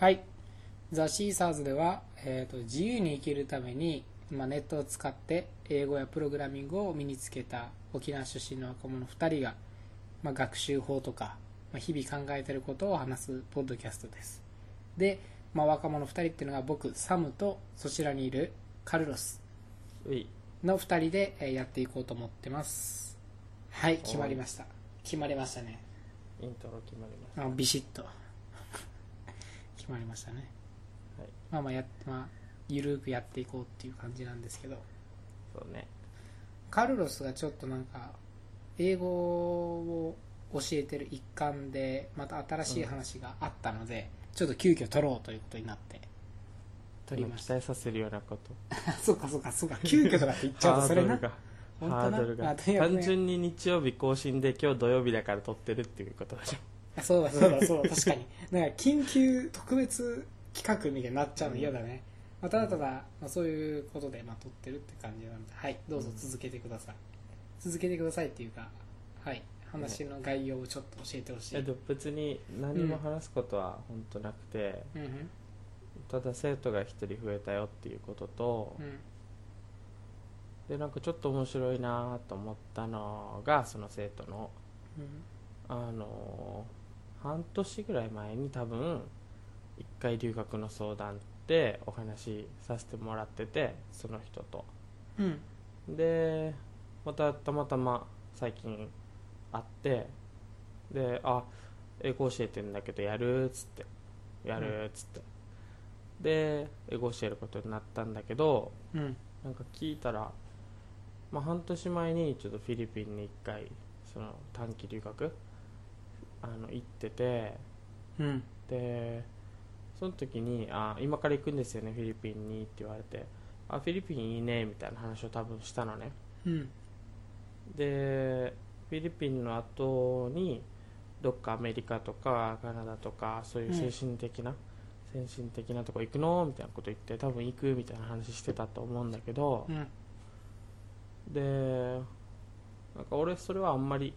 はい。ザ・シーサーズでは、えーと自由に生きるために、まあ、ネットを使って英語やプログラミングを身につけた沖縄出身の若者2人が、まあ、学習法とか、まあ、日々考えていることを話すポッドキャストです。で、まあ、若者2人っていうのが僕、サムとそちらにいるカルロスの2人でえーやっていこうと思ってます。はい、決まりました。決まりましたね。イントロ決まりましたあビシッと決まりましたね。はい。まあまあやっまあゆるくやっていこうっていう感じなんですけど。そうね。カルロスがちょっとなんか英語を教えてる一環でまた新しい話があったので、ちょっと急遽撮ろうということになって撮りました。期待させるようなこと。あ そうかそうかそうか。急遽とかって言っちゃうとそれな。ハードルが。単純に日曜日更新で今日土曜日だから撮ってるっていうことでしょあそうだそうだそうだ確かに。だから緊急特別企画みたいになっちゃうの嫌だね、まあ、ただただ、まあ、そういうことで、まあ、撮ってるって感じなのではいどうぞ続けてください、続けてくださいっていうかはい話の概要をちょっと教えてほしい、えでも別に何も話すことは本当なくて、うんうん。ただ生徒が1人増えたよっていうことと、うん。でなんかちょっと面白いなと思ったのがその生徒のあの半年ぐらい前に多分一回留学の相談でお話しさせてもらっててその人と。うん。でまたたまたま最近会ってであ英語教えてんだけどやるっつってやるっつって、で英語教えることになったんだけどうん。なんか聞いたら、まあ、半年前にちょっとフィリピンに1回その短期留学あの行っててうん。でその時にあ「今から行くんですよねフィリピンに」って言われて「あフィリピンいいね」みたいな話を多分したのね。うん。でフィリピンの後にどっかアメリカとかカナダとかそういう精神的な、先進的なとこ行くの？みたいなこと言って多分行くみたいな話してたと思うんだけど、うん。でなんか俺それはあんまり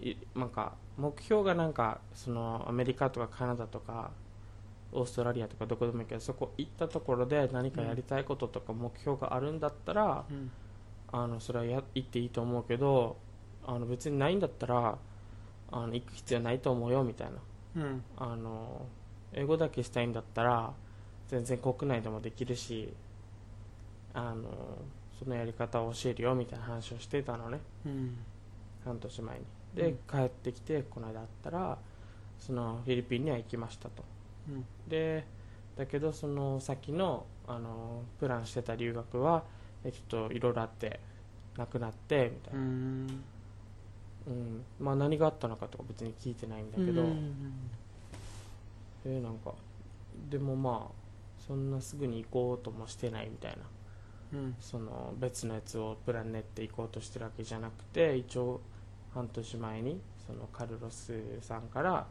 いなんか目標がなんかそのアメリカとかカナダとかオーストラリアとかどこでもいいけどそこ行ったところで何かやりたいこととか目標があるんだったら、うん。あのそれはや行っていいと思うけどあの別にないんだったらあの行く必要ないと思うよみたいな。うん。あの英語だけしたいんだったら全然国内でもできるしあのそのやり方を教えるよみたいな話をしてたのね。うん。半年前にで、うん。帰ってきてこの間会ったらそのフィリピンには行きましたと。うん。でだけどその先のあのプランしてた留学はえちょっといろいろあってなくなってみたいうな、ん。うん。まあ、何があったのかとか別に聞いてないんだけど、うんえーなんかでもまあそんなすぐに行こうともしてないみたいな。うん。その別のやつをプラン練っていこうとしてるわけじゃなくて一応半年前にそのカルロスさんから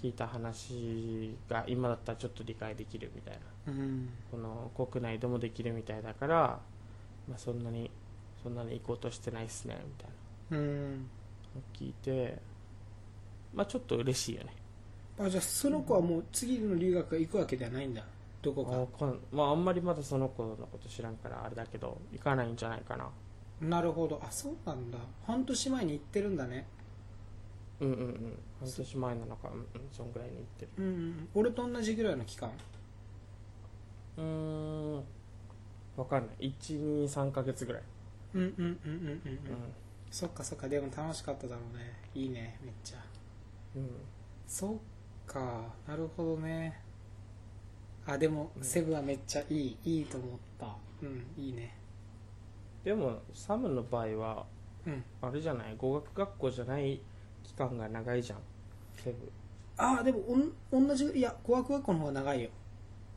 聞いた話が今だったらちょっと理解できるみたいな。うんこの国内でもできるみたいだから、まあ、そんなにそんなに行こうとしてないっすねみたいな。うん。の聞いてまあちょっと嬉しいよね。あじゃあその子はもう次の留学行くわけではないんだ。どこあこんまああんまりまだその子のこと知らんからあれだけど行かないんじゃないかな。かなるほど。あそうなんだ。半年前に行ってるんだね。うんうんうん。半年前なのかうんうんそんぐらいに行ってる。うんうん俺と同じぐらいの期間。うーん。わかんない。123ヶ月ぐらい。うんうんうんうんうんうん。うそっかそっか。でも楽しかっただろうね。いいねめっちゃ。ん、うん、そっか。なるほどね。あでもうん。セブンはめっちゃいい。いいと思った。うんいいねでもサムの場合はうん。あれじゃない語学学校じゃない期間が長いじゃん。セブあでもおん同じいや語学学校の方が長いよ。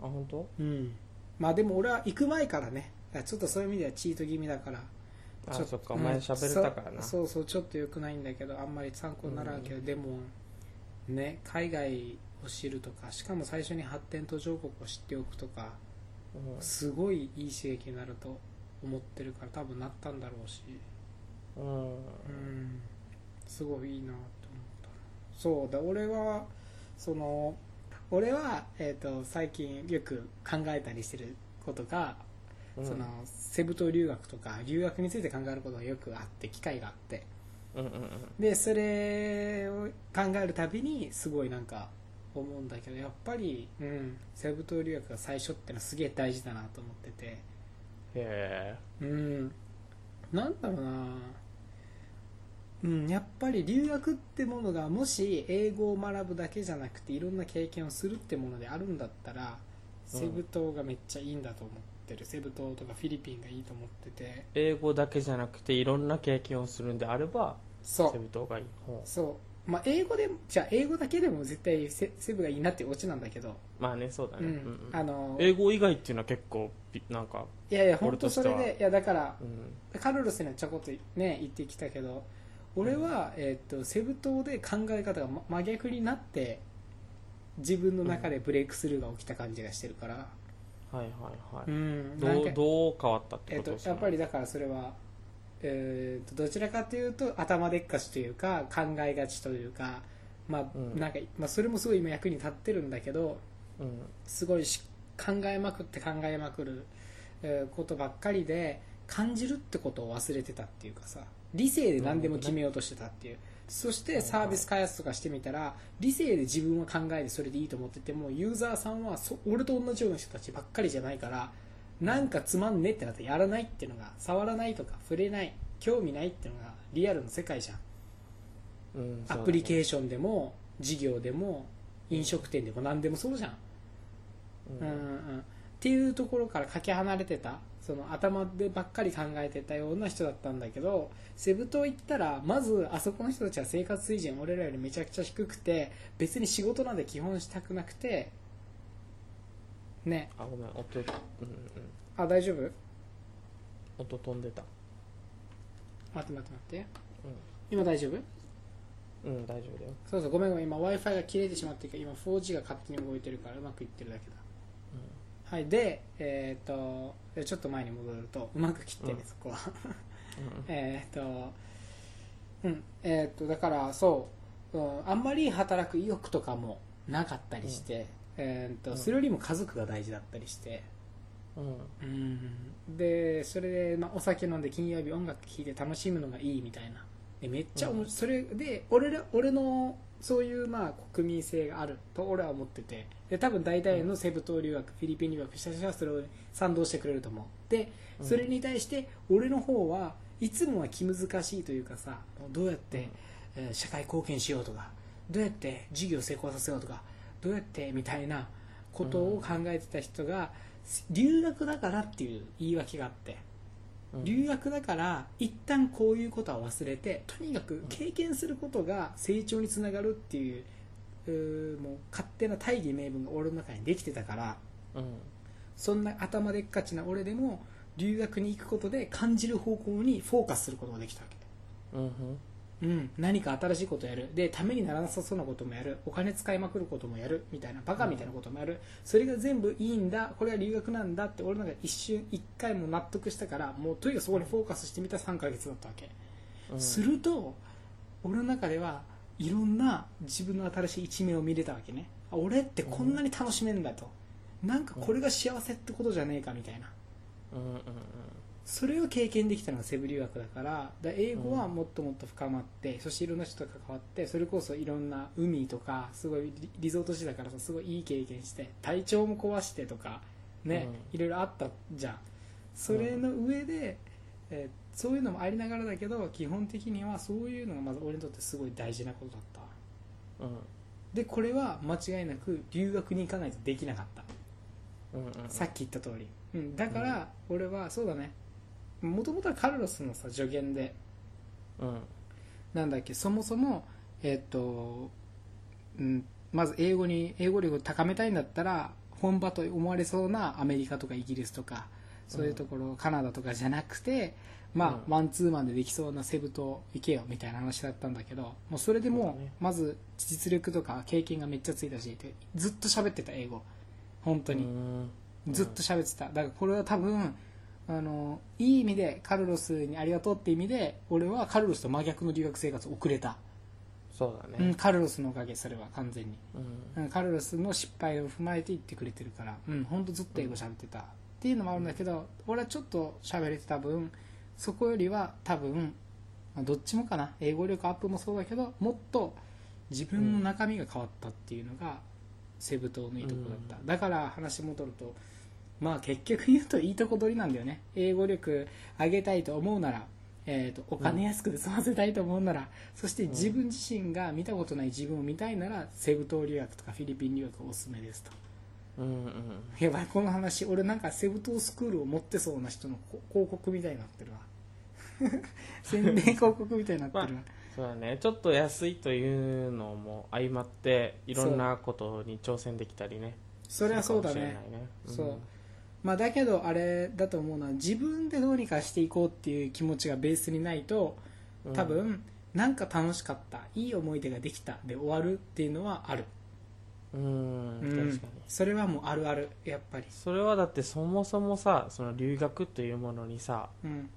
あ本当？うん。まあでも俺は行く前からね。ちょっとそういう意味ではチート気味だから。ちょあそっか。お前喋れたからな、そそうそうちょっと良くないんだけどあんまり参考にならんけど、でもね海外を知るとかしかも最初に発展途上国を知っておくとかうん。すごいいい刺激になると思ってるから多分なったんだろうし。うん。うん。すごいいいなと思った。そうだ俺はその俺は、えー、と最近よく考えたりしてることが、うん。そのセブ島留学とか留学について考えることがよくあって機会があって。うんうんうん。でそれを考えるたびにすごいなんか思うんだけどやっぱり、うん、セブ島留学が最初ってのはすげえ大事だなと思っててへえうん。なんだろうな。うんやっぱり留学ってものがもし英語を学ぶだけじゃなくていろんな経験をするってものであるんだったらうん。セブ島がめっちゃいいんだと思ってる、セブ島とかフィリピンがいいと思ってて。英語だけじゃなくていろんな経験をするんであればセそう。ブ島がいい。そうまあ英語でもじゃあ英語だけでも絶対セセブがいいなっていうオチなんだけど、まあねそうだね、うん。うんうん。あの英語以外っていうのは結構びなんか、いやいや本俺としては。当それでいやだからうん、カルロスにはちょこっとね言ってきたけど俺は、えー、とセブ島で考え方がま真逆になって自分の中でブレイクスルーが起きた感じがしてるから、はいはいはい、うん。んかうどう変わったってえー、こととやっぱりだからそれは、えー、とどちらかというと頭でっかちというか考えがちというか、まあうん。なんかまあ、それもすごい今役に立ってるんだけどうん。すごいし考えまくって考えまくる、えーことばっかりで感じるってことを忘れてたっていうかさ理性で何でも決めようとしてたっていう、そしてサービス開発とかしてみたら理性で自分は考えてそれでいいと思っててもユーザーさんはそ俺と同じような人たちばっかりじゃないからなんかつまんねってなってやらないっていうのが触らないとか触れない興味ないっていうのがリアルの世界じゃん。うんアプリーケーションでも事業でも飲食店でも何でもそうじゃん。うん。うんうんうん。っていうところからかけ離れてたその頭でばっかり考えてたような人だったんだけどセブ島行ったらまずあそこの人たちは生活水準俺らよりめちゃくちゃ低くて別に仕事なんで基本したくなくてね。あごめん音、うんうん、あ大丈夫？音飛んでた。待って待って待って。今大丈夫？うん、うん、大丈夫だよ、そうそうごめんごめん。今 w i f i が切れてしまってるから今 4G が勝手に動いてるからうまくいってるだけだ。はいでえっ、とでちょっと前に戻るとうまく切ってね、うん。そこは。うん。えーっとうんえーっとだからそう、うん、あんまり働く意欲とかもなかったりして、えーっとうん。それよりも家族が大事だったりして、うん。うん、でそれで、まあ、お酒飲んで金曜日音楽聴いて楽しむのがいいみたいな。でめっちゃうん。それで俺ら俺のそういうまあ国民性があると俺は思ってて。で多分大体のセブ島留学、フィリピン留学した人はそれを賛同してくれると思う。でうん。それに対して俺の方はいつもは気難しいというかさどうやって、えー社会貢献しようとかどうやって事業成功させようとかどうやってみたいなことを考えてた人が、留学だからっていう言い訳があってうん。留学だから一旦こういうことは忘れてとにかく経験することが成長につながるっていううーもう勝手な大義名分が俺の中にできてたからうん。そんな頭でっかちな俺でも留学に行くことで感じる方向にフォーカスすることができたわけ。うんうん、何か新しいことやる。でためにならなさそうなこともやる。お金使いまくることもやる。みたいなバカみたいなこともやる、それが全部いいんだ。これは留学なんだって俺なんか一瞬一回も納得したからもうとにかくそこにフォーカスしてみた3ヶ月だったわけ、うん。すると俺の中ではいろんな自分の新しい一面を見れたわけね。あ俺ってこんなに楽しめんだと、なんかこれが幸せってことじゃねえかみたいな。うんうんそれを経験できたのがセブ留学だからだ英語はもっともっと深まって、そしていろんな人と関わってそれこそいろんな海とかすごいリリゾート地だからさすごいいい経験して体調も壊してとかね、いろいろあったじゃん。それの上で、えーそういうのもありながらだけど基本的にはそういうのがまず俺にとってすごい大事なことだった。うん。でこれは間違いなく留学に行かないとできなかった。うんうんさっき言った通り、うん、だから俺はそうだねもともとはカルロスのさ助言で。うん。なんだっけそもそもえっ、と、うん、まず英語に英語力を高めたいんだったら本場と思われそうなアメリカとかイギリスとかそういうところ、カナダとかじゃなくてまあ、うん。マンツーマンでできそうなセブ島行けよみたいな話だったんだけどもうそれでもそうまず実力とか経験がめっちゃついたしでずっと喋ってた英語。本当に、うん。ずっと喋ってた。だからこれは多分あのいい意味でカルロスにありがとうって意味で俺はカルロスと真逆の留学生活を送れた。そうだね。うん、カルロスのおかげそれは完全に、うん。うんカルロスの失敗を踏まえて言ってくれてるから。うん本当ずっと英語喋ってた、っていうのもあるんだけど俺はちょっと喋れてた分そこよりは多分、まあどっちもかな。英語力アップもそうだけどもっと自分の中身が変わったっていうのがセブ島のいいところだった、だから話戻るとまあ結局言うといいとこ取りなんだよね。英語力上げたいと思うなら、えー、とお金安くで済ませたいと思うなら、そして自分自身が見たことない自分を見たいならセブ島留学とかフィリピン留学おすすめですと。うんうん。やばいこの話俺なんかセブ島スクールを持ってそうな人のこ広告みたいになってるわ。宣伝広告みたいになってるわ、そうだね。ちょっと安いというのも相まっていろんなことに挑戦できたりね。それはそうだね。そうまあだけどあれだと思うのは自分でどうにかしていこうっていう気持ちがベースにないとうん。多分、なんか楽しかったいい思い出ができたで終わるっていうのはある、うんうん。確かに。それはもうあるあるやっぱり、それはだってそもそもさその留学というものにさうん。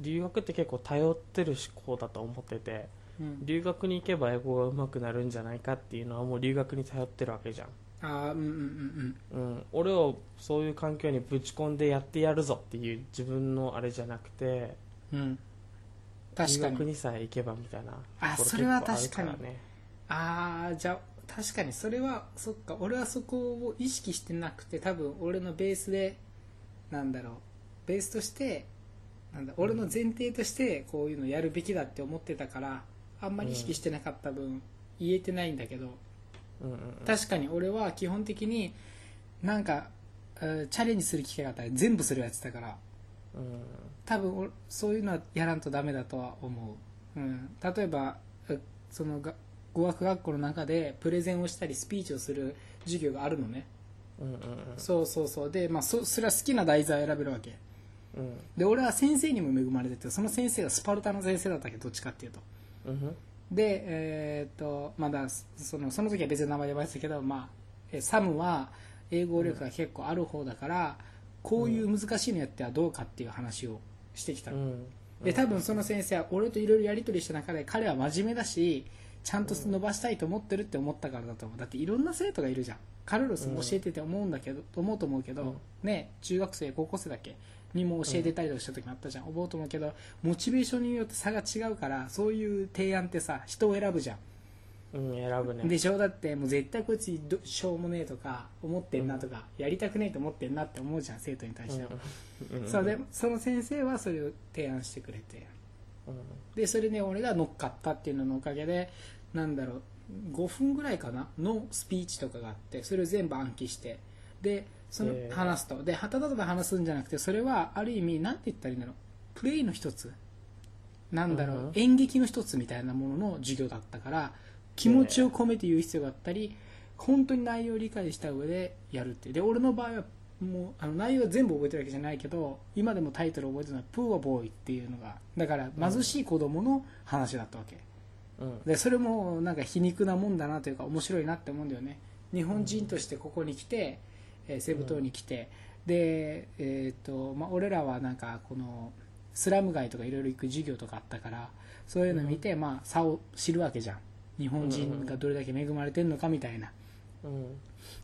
留学って結構頼ってる思考だと思っててうん、留学に行けば英語が上手くなるんじゃないかっていうのはもう留学に頼ってるわけじゃん、ああうんうんうんうん、俺をそういう環境にぶち込んでやってやるぞっていう自分のあれじゃなくてうん。うん確かに。留学にさえ行けばみたいなあそれは確かに。ああじゃあ確かにそれはそっか。俺はそこを意識してなくて多分俺のベースでなんだろう。ベースとしてなんだ俺の前提としてこういうのやるべきだって思ってたからあんまり意識してなかった分言えてないんだけどうんうんうん。確かに俺は基本的になんかうんチャレンジする機会があったら全部それをやってたから。うん。多分俺そういうのはやらんとダメだとは思う、うん、例えばうそのが語学学校の中でプレゼンをしたりスピーチをする授業があるのね、うんうんうん。そうそうそう。で、まあ、そそれは好きな題材を選べるわけ。うん。で俺は先生にも恵まれててその先生がスパルタの先生だったけどどっちかっていうと。うんでえーっとまだそのその時は別に名前で呼ばれてたけど、まあ、えサムは英語力が結構ある方だから、こういう難しいのやってはどうかっていう話をしてきたの、うん。で多分その先生は俺といろいろやり取りした中で彼は真面目だしちゃんと伸ばしたいと思ってるって思ったからだと思う。だっていろんな生徒がいるじゃん。カルロスも教えてて思うんだけど、思うと思うけど、うん。ね中学生高校生だっけ？にも教えてたりとかした時もあったじゃん、思うと思うけどモチベーションによって差が違うからそういう提案ってさ人を選ぶじゃん。うん選ぶね。でしょ？だってもう絶対こいつどしょうもねえとか思ってんなとか、やりたくねえと思ってんなって思うじゃん生徒に対しては、うん。うん。そうでその先生はそれを提案してくれて。うん。でそれで俺が乗っかったっていうののおかげでなんだろう5分ぐらいかなのスピーチとかがあってそれを全部暗記してでその話すと。でただただ話すんじゃなくてそれはある意味なんて言ったらいいんだろう。プレイの一つなんだろう、うんうん。演劇の一つみたいなものの授業だったから気持ちを込めて言う必要があったり本当に内容を理解した上でやるってで俺の場合はもうあの内容は全部覚えてるわけじゃないけど今でもタイトル覚えてるのは「プーアボーイ」っていうのがだから貧しい子供の話だったわけ、うん。でそれもなんか皮肉なもんだなというか面白いなって思うんだよね。日本人としてここに来て、えーセブ島に来て、で、えーとまあ、俺らはなんかこのスラム街とかいろいろ行く授業とかあったからそういうの見て、まあ、差を知るわけじゃん。日本人がどれだけ恵まれてるのかみたいな。うん。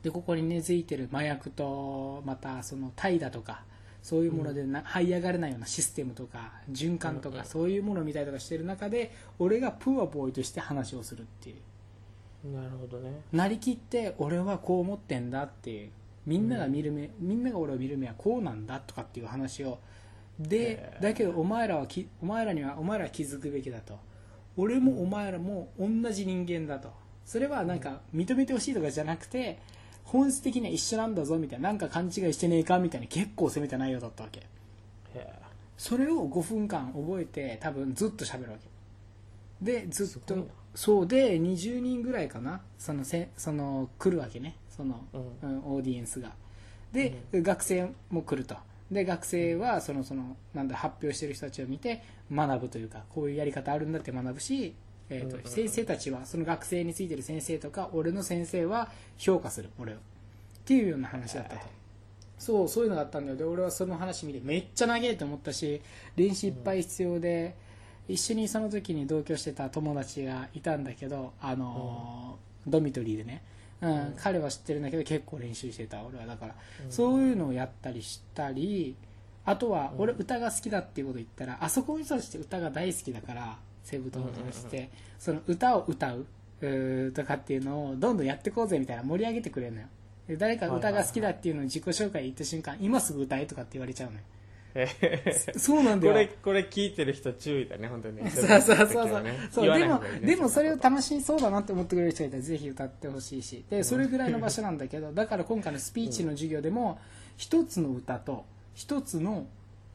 でここに根付いてる麻薬とまたその怠惰とかそういうものでな、這い上がれないようなシステムとか循環とか、うん。うんそういうものを見たりとかしてる中で俺がプーアボーイとして話をするっていう。なるほどね。なりきって俺はこう思ってんだっていうみんなが見る目、みんなが俺を見る目はこうなんだとかっていう話をでだけどお前らはきお前らにはお前らは気づくべきだと。俺もお前らも同じ人間だと。それはなんか認めてほしいとかじゃなくて本質的には一緒なんだぞみたいななんか勘違いしてねえかみたいな結構攻めた内容だったわけ。それを5分間覚えて多分ずっと喋るわけ。でずっとそうで20人ぐらいかな。そのせその来るわけねその、ううんオーディエンスが。で、学生も来ると。で学生はそのそのなんだ発表してる人たちを見て学ぶというかこういうやり方あるんだって学ぶし、えーとうんうんうん。先生たちはその学生についてる先生とか俺の先生は評価する俺を。っていうような話だったと、そうそういうのがあったんだよ。で俺はその話見てめっちゃ長いと思ったし練習いっぱい必要で、一緒にその時に同居してた友達がいたんだけどあのードミトリーでね、うんうん彼は知ってるんだけど結構練習してた俺はだから、うん。そういうのをやったりしたりあとはうん。俺歌が好きだっていうこと言ったら、あそこの人たちって歌が大好きだから西武友達して、その歌を歌うとかっていうのをどんどんやっていこうぜみたいな盛り上げてくれるのよ。で誰か歌が好きだっていうのを自己紹介言った瞬間今すぐ歌えとかって言われちゃうのよ。え そうなんだよ。これこれ聞いてる人注意だね本当に。ね そうそうそう。そう,、ね。そうでもでもそれを楽しそうだなって思ってくれる人がいたらぜひ歌ってほしいし。でそれぐらいの場所なんだけどだから今回のスピーチの授業でも一つの歌と一つの、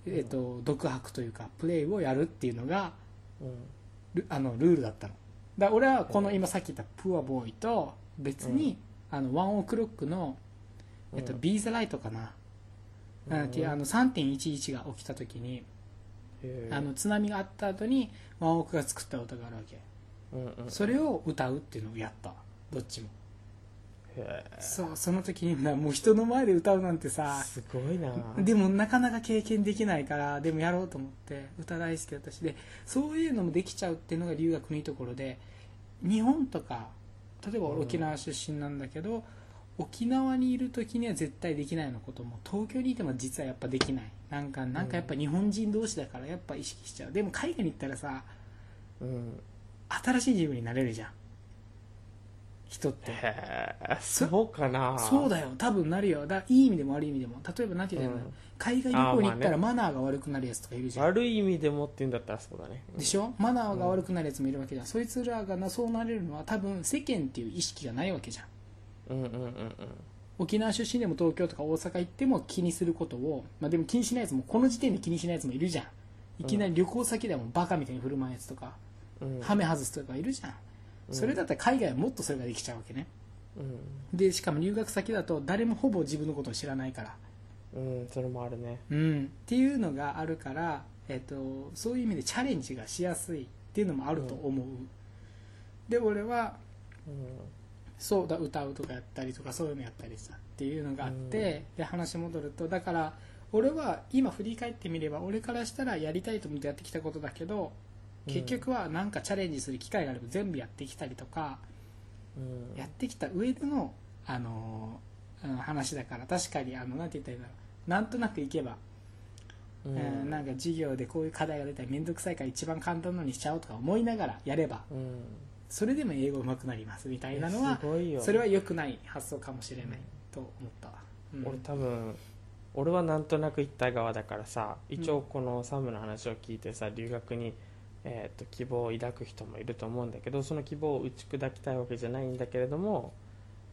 えっと独白というかプレイをやるっていうのがとうん。ルあのルールだったの。だ俺はこの今さっき言った「プアボーイ」と別に、あのワンオクロックの、えっとうん。ビーズライトかな、うん。っていうあの3.11が起きた時にあの津波があった後にワンオクが作った歌があるわけ。うんうんそれを歌うっていうのをやった。どっちも。へそうその時になもう人の前で歌うなんてーさすごいな。でもなかなか経験できないからでもやろうと思って歌大好きだったしでそういうのもできちゃうっていうのが留学のいいところで日本とか例えば俺沖縄出身なんだけど、沖縄にいる時には絶対できないようなことも東京にいても実はやっぱできない。なんかなんかやっぱ日本人同士だからやっぱ意識しちゃう。でも海外に行ったらさうん。新しい自分になれるじゃん。人って。そうかな。そうだよ。多分なるよ。だいい意味でも悪い意味でも。例えば何て言うんだろう、うん。海外旅行に行ったらマナーが悪くなるやつとかいるじゃん、悪い意味でもって言うんだったらそうだね。でしょ？マナーが悪くなるやつもいるわけじゃん、そいつらがなそうなれるのは多分世間っていう意識がないわけじゃんうんうんうんうん。沖縄出身でも東京とか大阪行っても気にすることを、まあ、でも気にしないやつもこの時点で気にしないやつもいるじゃん。いきなり旅行先でもバカみたいに振る舞うやつとか、うん。ハメ外すとかいるじゃん、うん。それだったら海外はもっとそれができちゃうわけね。でしかも留学先だと誰もほぼ自分のことを知らないから。うんうんそれもあるね。うん、っていうのがあるから、えっとそういう意味でチャレンジがしやすいっていうのもあると思う、で俺はうんそうだ歌うとかやったりとかそういうのやったりしたっていうのがあって、で話戻るとだから俺は今振り返ってみれば俺からしたらやりたいと思ってやってきたことだけど結局はなんかチャレンジする機会があれば全部やってきたりとかうん。やってきた上での、あの話だから。確かにあのなんて言ったらいいんだろう。なんとなくいけばうん。えーなんか授業でこういう課題が出たら面倒くさいから一番簡単なのにしちゃおうとか思いながらやればうんそれでも英語上手くなりますみたいなのはそれは良くない発想かもしれないと思った。わ、うん。俺多分俺はなんとなく行った側だからさ一応このサムの話を聞いてさ留学に、えー、と希望を抱く人もいると思うんだけどその希望を打ち砕きたいわけじゃないんだけれども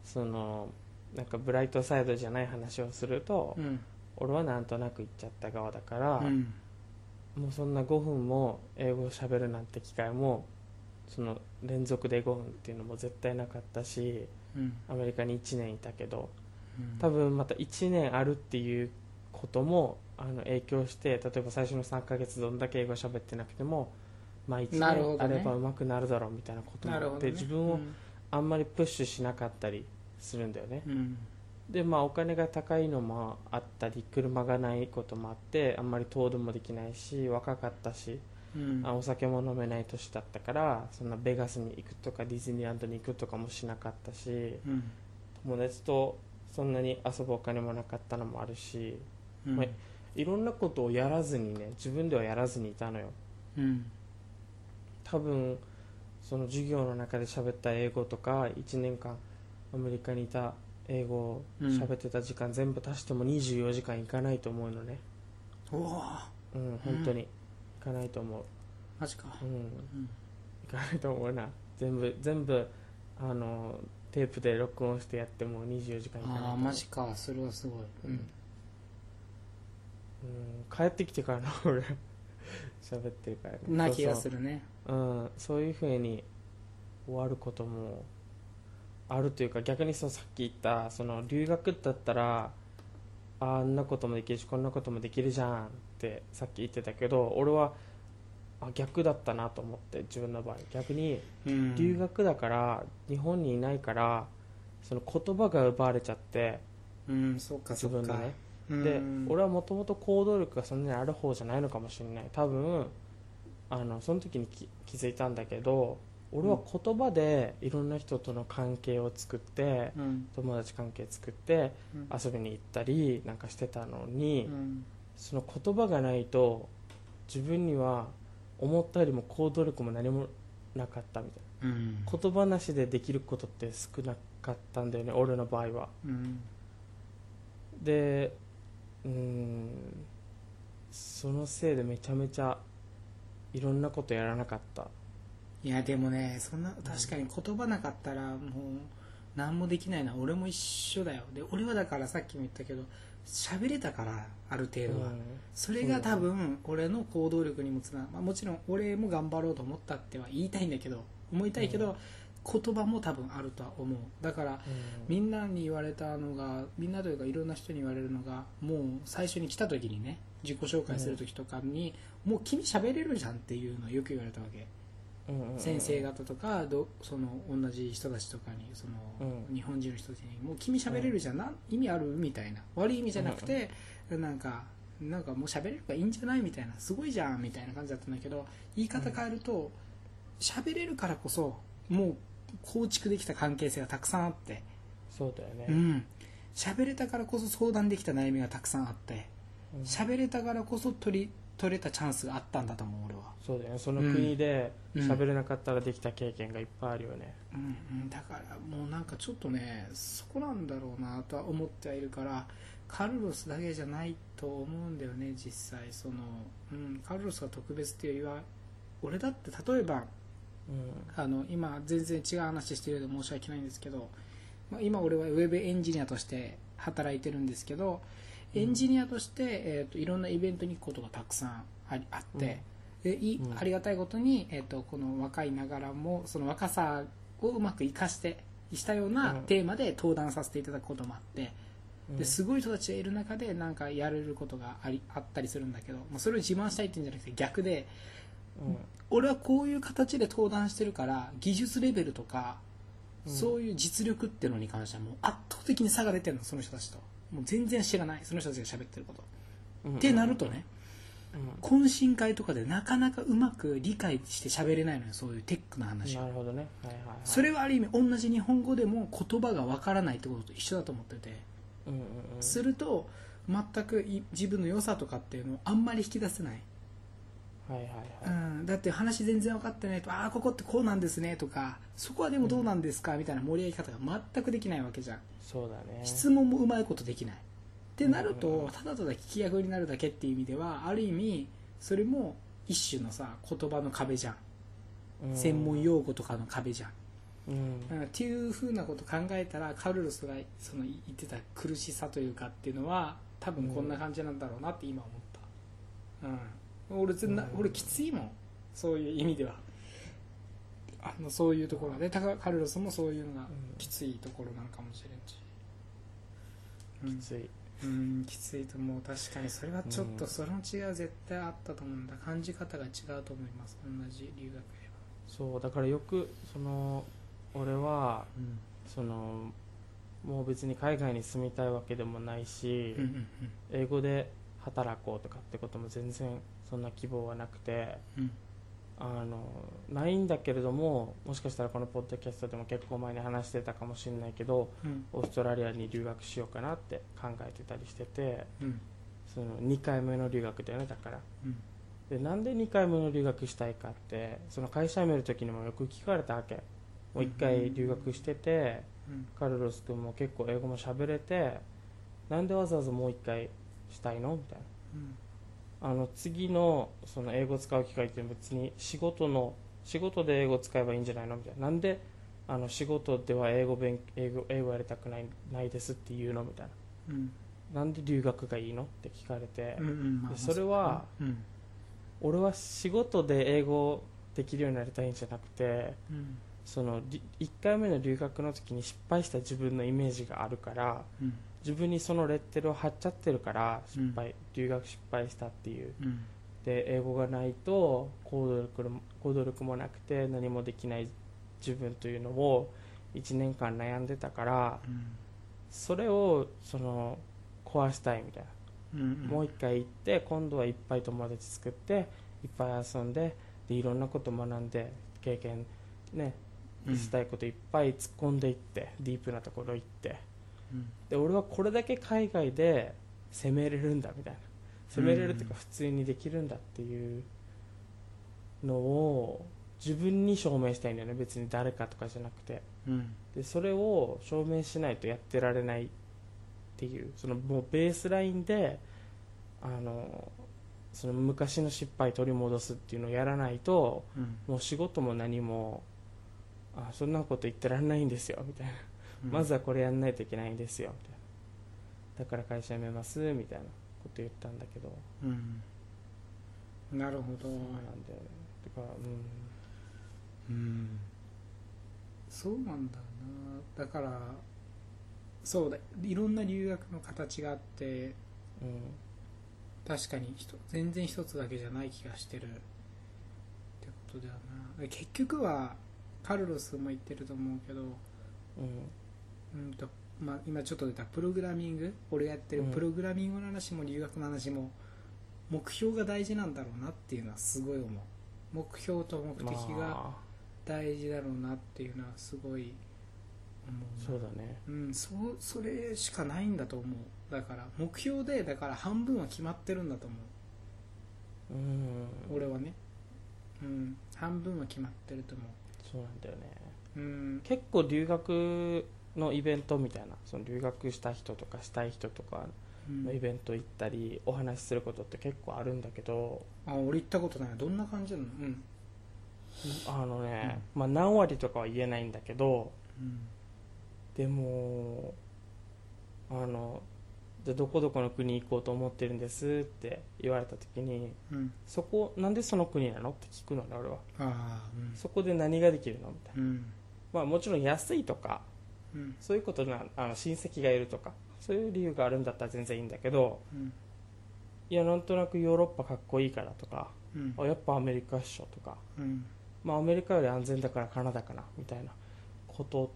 そのなんかブライトサイドじゃない話をすると、うん。俺はなんとなく行っちゃった側だから、うん。もうそんな5分も英語をしゃべるなんて機会もその連続で5分っていうのも絶対なかったしうん。アメリカに1年いたけどうん。多分また1年あるっていうこともあの影響して例えば最初の3ヶ月どんだけ英語喋ってなくても、まあ、1なるほどね。年あれば上手くなるだろうみたいなこともあって、ね、自分をあんまりプッシュしなかったりするんだよね、うん。でまあお金が高いのもあったり車がないこともあってあんまり遠出もできないし若かったし、うんあお酒も飲めない年だったからそんなベガスに行くとかディズニーランドに行くとかもしなかったしうん。友達とそんなに遊ぶお金もなかったのもあるしうん。まあいろんなことをやらずにね自分ではやらずにいたのよ。うん。多分その授業の中で喋った英語とか1年間アメリカにいた英語を喋ってた時間、全部足しても24時間いかないと思うのね。うん本当に、いかないと思う。マジか。うん。うん。いかないと思うな。全部全部あのテープで録音してやっても24時間いかないと。思うああマジか。それはすごい。うん。うん。帰ってきてからの 俺。喋ってるからね。な気がそうするね。そう,、う。ん、そういうふうに終わることもあるというか逆にそのさっき言ったその留学だったらあんなこともできるしこんなこともできるじゃん。ってさっき言ってたけど俺はあ逆だったなと思って自分の場合。逆にうん。留学だから日本にいないからその言葉が奪われちゃってうんそうか自分のね。うん。で俺はもともと行動力がそんなにある方じゃないのかもしれない。多分あのその時にき気づいたんだけど俺は言葉でいろんな人との関係を作って、うん。友達関係作ってうん。遊びに行ったりなんかしてたのに、うんその言葉がないと自分には思ったよりも行動力も何もなかったみたいうん。な言葉なしでできることって少なかったんだよね俺の場合は。うん。でうーん。そのせいでめちゃめちゃいろんなことやらなかった。いやでもねそんな確かに言葉なかったらもう何もできないな俺も一緒だよ。で俺はだからさっきも言ったけど喋れたからある程度は、うん。それが多分俺の行動力にもつながる、まあ、もちろん俺も頑張ろうと思ったっては言いたいんだけど思いたいけど、言葉も多分あるとは思う。だからみんなに言われたのがみんなというかいろんな人に言われるのがもう最初に来た時にね自己紹介する時とかに、もう君喋れるじゃんっていうのをよく言われたわけ、うんうんうん先生方とかどその同じ人たちとかにその、うん。日本人の人たちに「もう君喋れるじゃん、意味ある?」みたいな。悪い意味じゃなくて、なんかなんかもう喋れるからいいんじゃないみたいな。すごいじゃんみたいな感じだったんだけど言い方変えると喋、れるからこそもう構築できた関係性がたくさんあって。そうだよね。うん。喋れたからこそ相談できた悩みがたくさんあって。うん。喋れたからこそ取り取れたチャンスがあったんだと思う俺は。そうだよね。その国でうん。喋れなかったらできた経験がいっぱいあるよね。うん。うん、だからもうなんかちょっとねそこなんだろうなとは思ってはいるからカルロスだけじゃないと思うんだよね実際。その、うん、カルロスが特別っていうよりは俺だって例えばうん。あの今全然違う話してるようで申し訳ないんですけど、まあ、今俺はウェブエンジニアとして働いてるんですけどエンジニアとして、えー、といろんなイベントに行くことがたくさんありあって、うん。ありがたいことに、えー、とこの若いながらもその若さをうまく生かしてしたようなうん。テーマで登壇させていただくこともあって、うん。ですごい人たちがいる中でなんかやれることがありあったりするんだけど、まあ、それを自慢したいっていうんじゃなくて逆でうん。俺はこういう形で登壇してるから技術レベルとか、うん。そういう実力っていうのに関してはもう圧倒的に差が出てるのその人たちともう全然知らないその人たちが喋ってること、うんってなるとねうん。懇親会とかでなかなかうまく理解して喋れないのよそういうテックな話をなるほどね。はいはいはい。それはある意味同じ日本語でも言葉がわからないってことと一緒だと思ってて。うんうんうん。すると全くい自分の良さとかっていうのをあんまり引き出せないはいはいうはい。ん、だって話全然分かってないとああここってこうなんですねとかそこはでもどうなんですかみたいな盛り上げ方が全くできないわけじゃん。そうだね。質問もうまいことできない。ってなるとただただ聞き役になるだけっていう意味ではある意味それも一種のさ言葉の壁じゃん。うん。専門用語とかの壁じゃん。うん。っていうふうなこと考えたらカルロスがその言ってた苦しさというかっていうのは多分こんな感じなんだろうなって今思った、うん俺全なうん。俺きついもんそういう意味では。あのそういうところで。タカカルロスもそういうのがきついところなのかもしれんし、うん。きつい。うんきついと思う。確かにそれはちょっとうんその違いは絶対あったと思うんだ。感じ方が違うと思います。同じ留学でそうだからよくその俺ははそのもう別に海外に住みたいわけでもないし、うんうん。英語で働こうとかってことも全然そんな希望はなくてうん。あのないんだけれどももしかしたらこのポッドキャストでも結構前に話してたかもしれないけどうん。オーストラリアに留学しようかなって考えてたりしててうん。その2回目の留学だよねだから。うん。でなんで2回目の留学したいかってその会社辞める時にもよく聞かれたわけ。もう1回留学しててうん。カルロス君も結構英語も喋れてなんでわざわざもう1回したいの？みたいな。うんあの次のその英語を使う機会って別に仕事の仕事で英語を使えばいいんじゃないのみたいな。なんであの仕事では英語勉英語英語やりたくないないですって言うのみたいうん。ななんで留学がいいのって聞かれて、うんうん。まあでそれはうん。俺は仕事で英語できるようになりたいんじゃなくてうん。その1回目の留学の時に失敗した自分のイメージがあるからうん自分にそのレッテルを貼っちゃってるから失敗、留学失敗したっていう。うん。で英語がないと行動力も行動力もなくて何もできない自分というのを1年間悩んでたからうん。それをその壊したいみたいな、うんもう一回行って今度はいっぱい友達作っていっぱい遊んででいろんなこと学んで経験ねうん。したいこといっぱい突っ込んでいって、ディープなところ行って。うんで俺はこれだけ海外で攻めれるんだみたいな。攻めれるっていうか普通にできるんだっていうのを自分に証明したいんだよね。別に誰かとかじゃなくて。うん。でそれを証明しないとやってられないっていう。そのもうベースラインであのその昔の失敗取り戻すっていうのをやらないとうん。もう仕事も何もあそんなこと言ってられないんですよみたいな、うん。まずはこれやんないといけないんですよ。みたいなだから会社辞めますみたいなこと言ったんだけど。うん。なるほど。そうなんだよね。だからうん。うん。そうなんだな。だからそうだ。いろんな留学の形があってうん。確かに全然一つだけじゃない気がしてる。ってことだよな。で結局はカルロスも言ってると思うけどうんうんと、まあ、今ちょっと出たプログラミング俺がやってるうんプログラミングの話も留学の話も目標が大事なんだろうなっていうのはすごい思う。目標と目的がまあ大事だろうなっていうのはすごい思う。なそうだねうん、そうそれしかないんだと思う。だから目標でだから半分は決まってるんだと思う。ん。う俺はね。うん。半分は決まってると思そうなんだよね。ううん。結構留学のイベントみたいなその留学した人とかしたい人とかうん。のイベント行ったりお話しすることって結構あるんだけどあ俺行ったことない。どんな感じなの？うん。あのね、まあ何割とかは言えないんだけどうん。でもあのじゃあどこどこの国行こうと思ってるんですって言われた時にうん。そこなんでその国なのって聞くのね俺は。そこで何ができるのみたいな。うん。まあもちろん安いとかうん。そういうことなあの親戚がいるとかそういう理由があるんだったら全然いいんだけどうん。いやなんとなくヨーロッパかっこいいからとかうん。あやっぱアメリカっしょとかうん。まあアメリカより安全だからカナダかなみたいなこと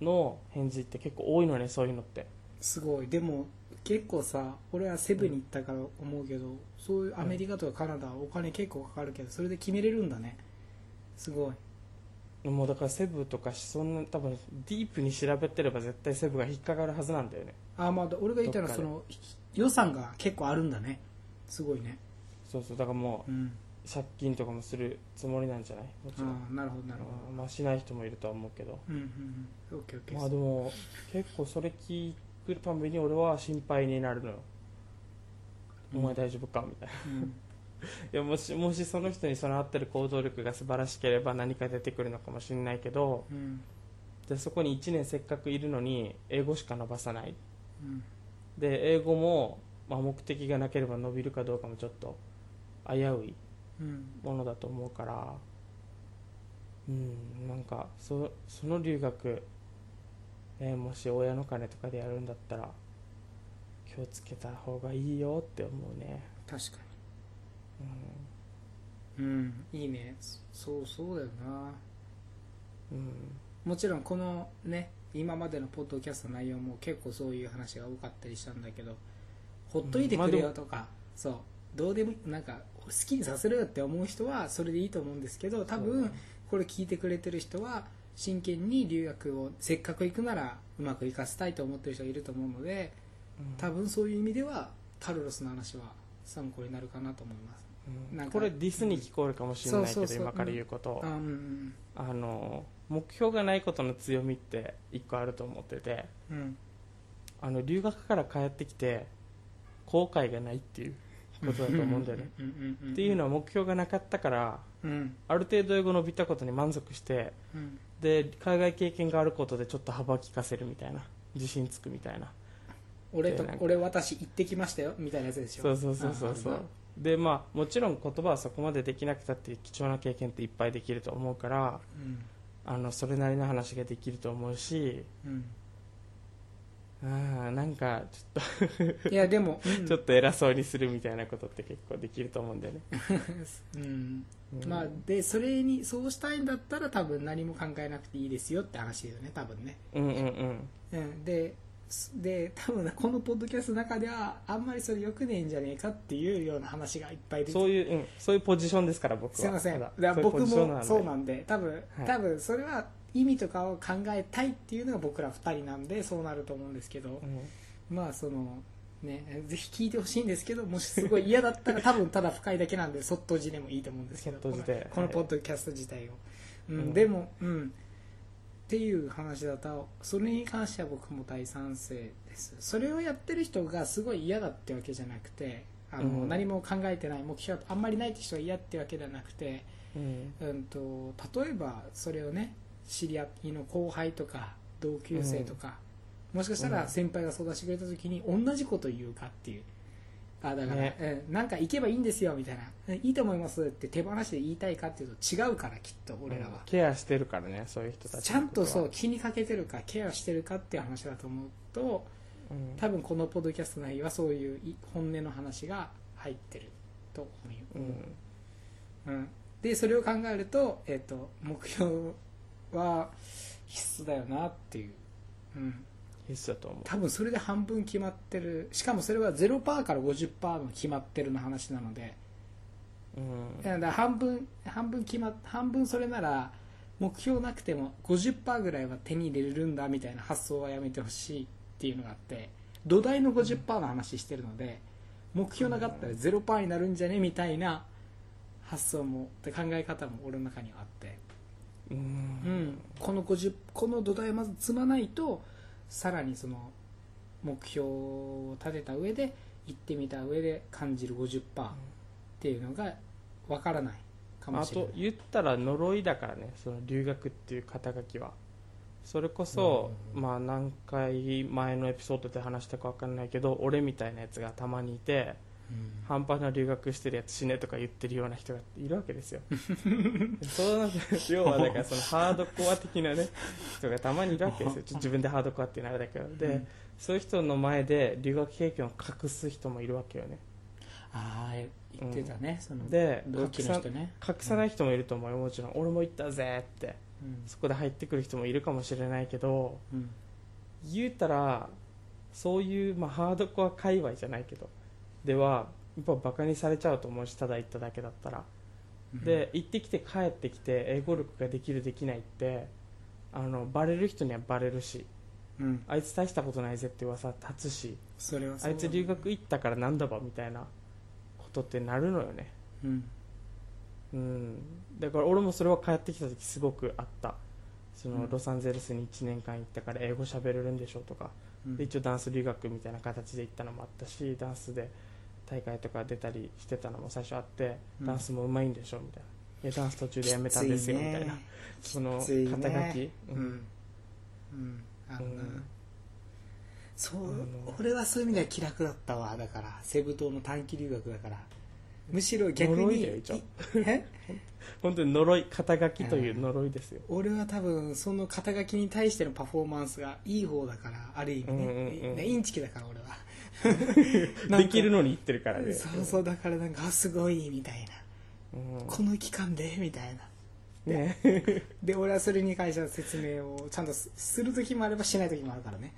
の返事って結構多いのねそういうのって。すごい。でも結構さ俺はセブンに行ったから思うけど、そういうアメリカとかカナダはお金結構かかるけどそれで決めれるんだね。すごいもうだからセブとかしそんな多分ディープに調べてれば絶対セブが引っかかるはずなんだよね。あまあ俺が言ったのはどっかで。その予算が結構あるんだね。すごいね。そうそうだからもううん。借金とかもするつもりなんじゃない？もちろん。ああなるほどなるほうんまあしない人もいるとは思うけど。どうんうんうん。オッケーオッケーまあでも結構それ聞くたびに俺は心配になるのよ、うん。お前大丈夫か？みたいな。うんいやもしもしその人に備わってる行動力が素晴らしければ何か出てくるのかもしれないけどうん。でそこに1年せっかくいるのに英語しか伸ばさない。うん。で英語も、まあ、目的がなければ伸びるかどうかもちょっと危ういうん。ものだと思うからうんなんかそその留学、ね、もし親の金とかでやるんだったら気をつけた方がいいよって思うね、確かうん。いいね。そうそうだよな。んうん、もちろんこのね今までのポッドキャストの内容も結構そういう話が多かったりしたんだけどほっといてくれよとか、そう。どうでもなんか好きにさせろよって思う人はそれでいいと思うんですけど多分これ聞いてくれてる人は真剣に留学をせっかく行くならうまくいかせたいと思ってる人がいると思うのでうん。多分そういう意味ではカルロスの話は参考になるかなと思いますうん。これディスに聞こえるかもしれないけど今から言うこと。あうんうん。あの目標がないことの強みって一個あると思っててうん。あの留学から帰ってきて後悔がないっていうことだと思うんだよね。っていうのは目標がなかったからうん。ある程度英語伸びたことに満足してうん。で海外経験があることでちょっと幅利かせるみたいな自信つくみたいな。俺と俺私行ってきましたよみたいなやつでしょ。そうそうそうそうそう。あでまあもちろん言葉はそこまでできなくたって貴重な経験っていっぱいできると思うからうん。あのそれなりの話ができると思うしうん。あーなんかちょっいやでも、と ちょっと偉そうにするみたいなことって結構できると思うんだよね、う んうん。まあでそれにそうしたいんだったら多分何も考えなくていいですよって話だよね多分ね、うんうんうん。うん、でで多分このポッドキャストの中ではあんまりそれよくねえんじゃねえかっていうような話がいっぱい出てそういう、うん、そういうポジションですから僕は。すいません。ただから僕もそうなんで多分、はい。多分それは意味とかを考えたいっていうのが僕ら2人なんでそうなると思うんですけど、うん。まあそのねぜひ聞いてほしいんですけどもしすごい嫌だったら 多分ただ深いだけなんでそっとじでもいいと思うんですけど。このポッドキャスト自体を、うんうん。でもうんっていう話だとそれに関しては僕も大賛成です。それをやってる人がすごい嫌だってわけじゃなくてあの、うん。何も考えてない目標あんまりないって人が嫌ってわけではなくてうん。うん、と例えばそれをね知り合いの後輩とか同級生とか、もしかしたら先輩が相談してくれた時に同じこと言うかっていうあだから、ね。うんなんか行けばいいんですよみたいな。うんいいと思いますって手放して言いたいかっていうと違うからきっと俺らは、ケアしてるからねそういう人たちちゃんとそう気にかけてるかケアしてるかっていう話だと思うとうん。多分このポッドキャスト内はそういうい本音の話が入ってると思うよ。うん。うん、でそれを考えると,、えっと目標は必須だよなっていう、うん、必須だと思う。多分それで半分決まってる。しかもそれは0%から50%の決まってるの話なので。うん。だから半分半分決まっ半分それなら目標なくても50%ぐらいは手に入れれるんだみたいな発想はやめてほしいっていうのがあって。土台の50%の話してるので目標なかったら0%になるんじゃねみたいな発想もで考え方も俺の中にはあって、ううん。ん、この50この土台をまず積まないとさらにその目標を立てた上で行ってみた上で感じる50%っていうのがわからないかもあしれない。と言ったら呪いだからねその留学っていう肩書きは。それこそ、まあ何回前のエピソードで話したか分かんないけど俺みたいなやつがたまにいて半端な留学してるやつ死ねとか言ってるような人がいるわけですよ。そうなんです要はだからそのハードコア的なね人がたまにいるわけですよ。ちょっと自分でハードコアっていうのはあれだけど。で、うん。そういう人の前で留学経験を隠す人もいるわけよね。ああ言ってたね、そので同期の人ね、隠さない人もいると思うよ。もちろん。俺も行ったぜって。うん。そこで入ってくる人もいるかもしれないけどうん。言うたらそういう、まあ、ハードコア界隈じゃないけどではやっぱバカにされちゃうと思うしただ行っただけだったら、で行ってきて帰ってきて英語力ができるできないってあのバレる人にはバレるしうん、あいつ大したことないぜって噂立つしそれはそうあいつ留学行ったからなんだばみたいなことってなるのよね。うん。うん。だから俺もそれは帰ってきた時すごくあった。その、うん。ロサンゼルスに1年間行ったから英語喋れるんでしょうとか。うん。で一応ダンス留学みたいな形で行ったのもあったしダンスで大会とか出たりしてたのも最初あって、うん。ダンスもうまいんでしょみたいな。いやダンス途中でやめたんですよみたいな。その肩書き、うん、うん、あのな、うん。そう俺はそういう意味では気楽だったわ。だからセブ島の短期留学だから。むしろ逆呪いにだよ一応。本当に呪い肩書きという呪いですよ、俺は多分その肩書きに対してのパフォーマンスがいい方だからある意味ね,、うんうんうんねインチキだから俺は できるのに言ってるからね。そうそうだからなんかあすごいみたいな。うん。この期間でみたいな。ね。で俺はそれに関しては説明をちゃんとすする時もあればしない時もあるからね。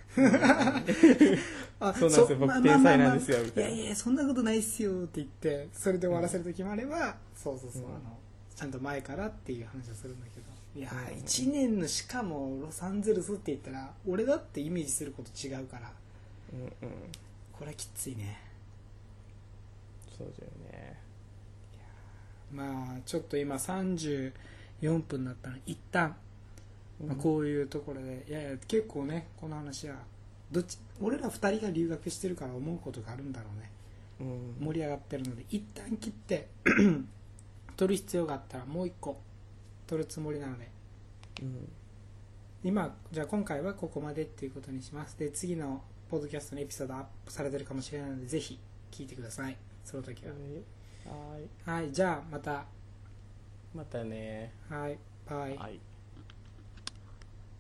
あそうなんですよ。僕天才なんですよみたいな。いやいやそんなことないっすよって言ってそれで終わらせる時もあれば、そうそうそう、うん。あのちゃんと前からっていう話をするんだけど。いやうん。1年のしかもロサンゼルスって言ったら俺だってイメージすること違うから。うんうんこれはきついね。そうだよね。まあちょっと今34分になったの一旦。まあ、こういうところで。いやいや結構ねこの話はどっち俺ら2人が留学してるから思うことがあるんだろうね。うん。盛り上がってるので。一旦切って 取る必要があったらもう1個取るつもりなので。うん。今じゃあ今回はここまでっていうことにします。で次のポッドキャストのエピソードアップされてるかもしれないのでぜひ聞いてください。その時は。はい。はい。じゃあまた。またね。はい。バイ。はい